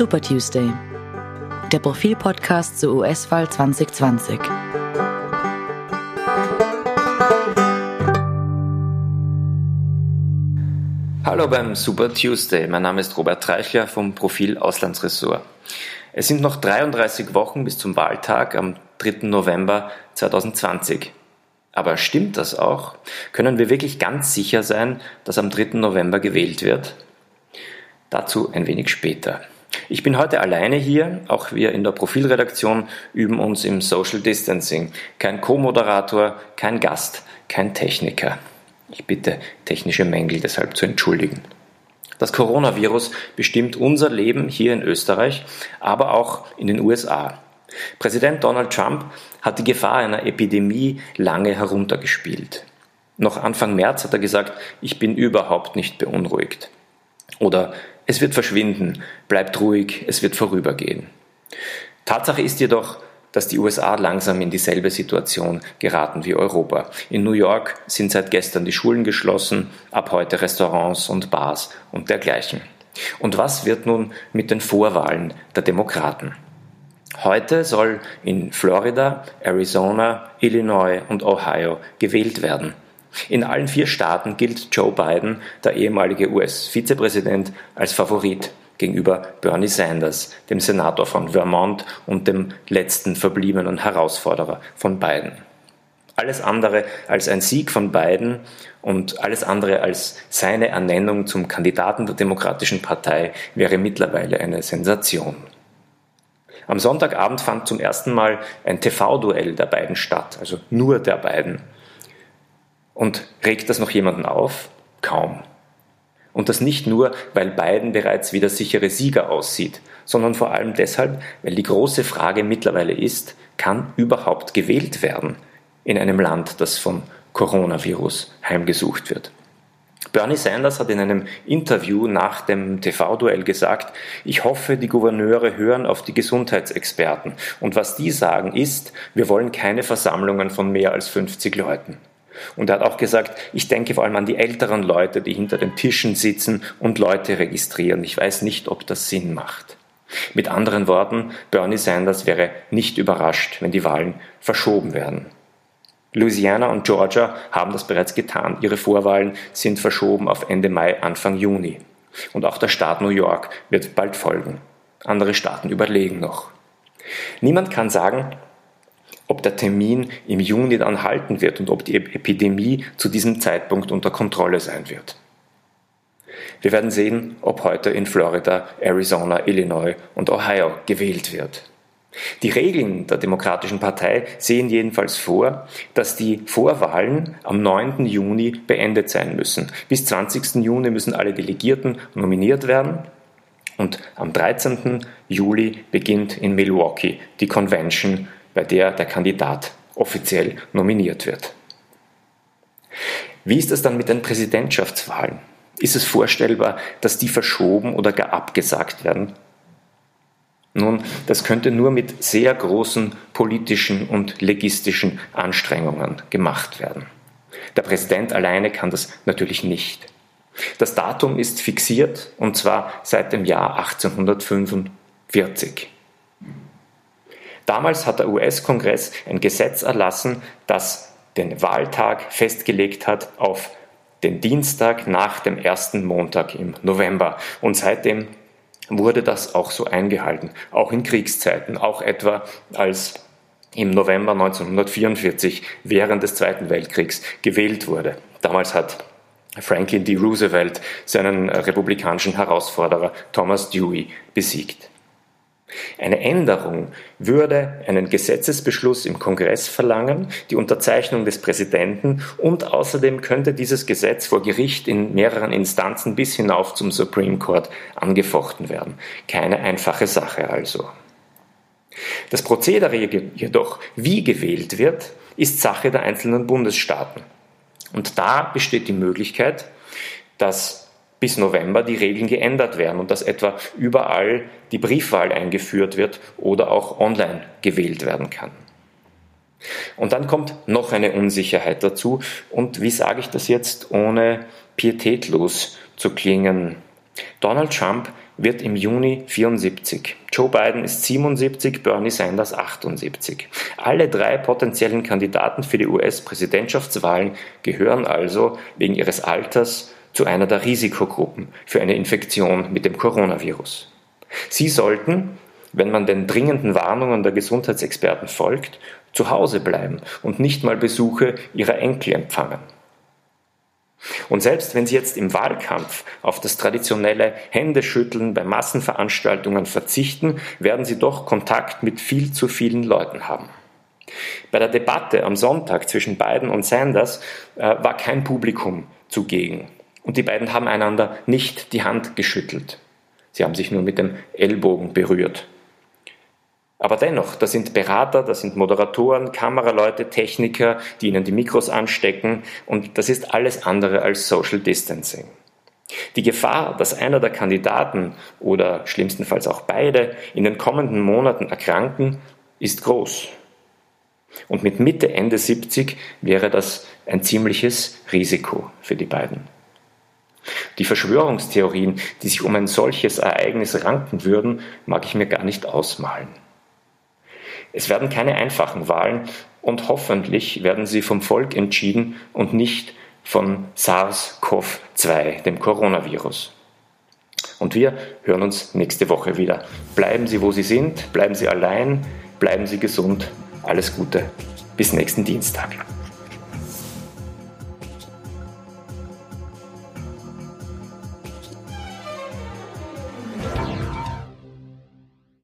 Super Tuesday, der Profil-Podcast zur US-Wahl 2020. Hallo beim Super Tuesday. Mein Name ist Robert Treichler vom Profil Auslandsressort. Es sind noch 33 Wochen bis zum Wahltag am 3. November 2020. Aber stimmt das auch? Können wir wirklich ganz sicher sein, dass am 3. November gewählt wird? Dazu ein wenig später. Ich bin heute alleine hier, auch wir in der Profilredaktion üben uns im Social Distancing. Kein Co-Moderator, kein Gast, kein Techniker. Ich bitte technische Mängel deshalb zu entschuldigen. Das Coronavirus bestimmt unser Leben hier in Österreich, aber auch in den USA. Präsident Donald Trump hat die Gefahr einer Epidemie lange heruntergespielt. Noch Anfang März hat er gesagt, ich bin überhaupt nicht beunruhigt. Oder es wird verschwinden, bleibt ruhig, es wird vorübergehen. Tatsache ist jedoch, dass die USA langsam in dieselbe Situation geraten wie Europa. In New York sind seit gestern die Schulen geschlossen, ab heute Restaurants und Bars und dergleichen. Und was wird nun mit den Vorwahlen der Demokraten? Heute soll in Florida, Arizona, Illinois und Ohio gewählt werden. In allen vier Staaten gilt Joe Biden, der ehemalige US-Vizepräsident, als Favorit gegenüber Bernie Sanders, dem Senator von Vermont und dem letzten verbliebenen Herausforderer von Biden. Alles andere als ein Sieg von Biden und alles andere als seine Ernennung zum Kandidaten der Demokratischen Partei wäre mittlerweile eine Sensation. Am Sonntagabend fand zum ersten Mal ein TV-Duell der beiden statt, also nur der beiden. Und regt das noch jemanden auf? Kaum. Und das nicht nur, weil Biden bereits wie der sichere Sieger aussieht, sondern vor allem deshalb, weil die große Frage mittlerweile ist, kann überhaupt gewählt werden in einem Land, das vom Coronavirus heimgesucht wird. Bernie Sanders hat in einem Interview nach dem TV-Duell gesagt, ich hoffe, die Gouverneure hören auf die Gesundheitsexperten. Und was die sagen ist, wir wollen keine Versammlungen von mehr als 50 Leuten. Und er hat auch gesagt, ich denke vor allem an die älteren Leute, die hinter den Tischen sitzen und Leute registrieren. Ich weiß nicht, ob das Sinn macht. Mit anderen Worten, Bernie Sanders wäre nicht überrascht, wenn die Wahlen verschoben werden. Louisiana und Georgia haben das bereits getan. Ihre Vorwahlen sind verschoben auf Ende Mai, Anfang Juni. Und auch der Staat New York wird bald folgen. Andere Staaten überlegen noch. Niemand kann sagen, ob der Termin im Juni dann halten wird und ob die Epidemie zu diesem Zeitpunkt unter Kontrolle sein wird. Wir werden sehen, ob heute in Florida, Arizona, Illinois und Ohio gewählt wird. Die Regeln der Demokratischen Partei sehen jedenfalls vor, dass die Vorwahlen am 9. Juni beendet sein müssen. Bis 20. Juni müssen alle Delegierten nominiert werden und am 13. Juli beginnt in Milwaukee die Convention bei der der Kandidat offiziell nominiert wird. Wie ist es dann mit den Präsidentschaftswahlen? Ist es vorstellbar, dass die verschoben oder gar abgesagt werden? Nun, das könnte nur mit sehr großen politischen und logistischen Anstrengungen gemacht werden. Der Präsident alleine kann das natürlich nicht. Das Datum ist fixiert und zwar seit dem Jahr 1845. Damals hat der US-Kongress ein Gesetz erlassen, das den Wahltag festgelegt hat auf den Dienstag nach dem ersten Montag im November. Und seitdem wurde das auch so eingehalten, auch in Kriegszeiten, auch etwa als im November 1944 während des Zweiten Weltkriegs gewählt wurde. Damals hat Franklin D. Roosevelt seinen republikanischen Herausforderer Thomas Dewey besiegt. Eine Änderung würde einen Gesetzesbeschluss im Kongress verlangen, die Unterzeichnung des Präsidenten und außerdem könnte dieses Gesetz vor Gericht in mehreren Instanzen bis hinauf zum Supreme Court angefochten werden. Keine einfache Sache also. Das Prozedere jedoch, wie gewählt wird, ist Sache der einzelnen Bundesstaaten. Und da besteht die Möglichkeit, dass bis November die Regeln geändert werden und dass etwa überall die Briefwahl eingeführt wird oder auch online gewählt werden kann. Und dann kommt noch eine Unsicherheit dazu. Und wie sage ich das jetzt, ohne pietätlos zu klingen? Donald Trump wird im Juni 74. Joe Biden ist 77, Bernie Sanders 78. Alle drei potenziellen Kandidaten für die US-Präsidentschaftswahlen gehören also wegen ihres Alters zu einer der Risikogruppen für eine Infektion mit dem Coronavirus. Sie sollten, wenn man den dringenden Warnungen der Gesundheitsexperten folgt, zu Hause bleiben und nicht mal Besuche ihrer Enkel empfangen. Und selbst wenn Sie jetzt im Wahlkampf auf das traditionelle Händeschütteln bei Massenveranstaltungen verzichten, werden Sie doch Kontakt mit viel zu vielen Leuten haben. Bei der Debatte am Sonntag zwischen Biden und Sanders äh, war kein Publikum zugegen. Und die beiden haben einander nicht die Hand geschüttelt. Sie haben sich nur mit dem Ellbogen berührt. Aber dennoch, da sind Berater, da sind Moderatoren, Kameraleute, Techniker, die ihnen die Mikros anstecken und das ist alles andere als Social Distancing. Die Gefahr, dass einer der Kandidaten oder schlimmstenfalls auch beide in den kommenden Monaten erkranken, ist groß. Und mit Mitte, Ende 70 wäre das ein ziemliches Risiko für die beiden. Die Verschwörungstheorien, die sich um ein solches Ereignis ranken würden, mag ich mir gar nicht ausmalen. Es werden keine einfachen Wahlen und hoffentlich werden sie vom Volk entschieden und nicht von SARS-CoV-2, dem Coronavirus. Und wir hören uns nächste Woche wieder. Bleiben Sie, wo Sie sind, bleiben Sie allein, bleiben Sie gesund. Alles Gute. Bis nächsten Dienstag.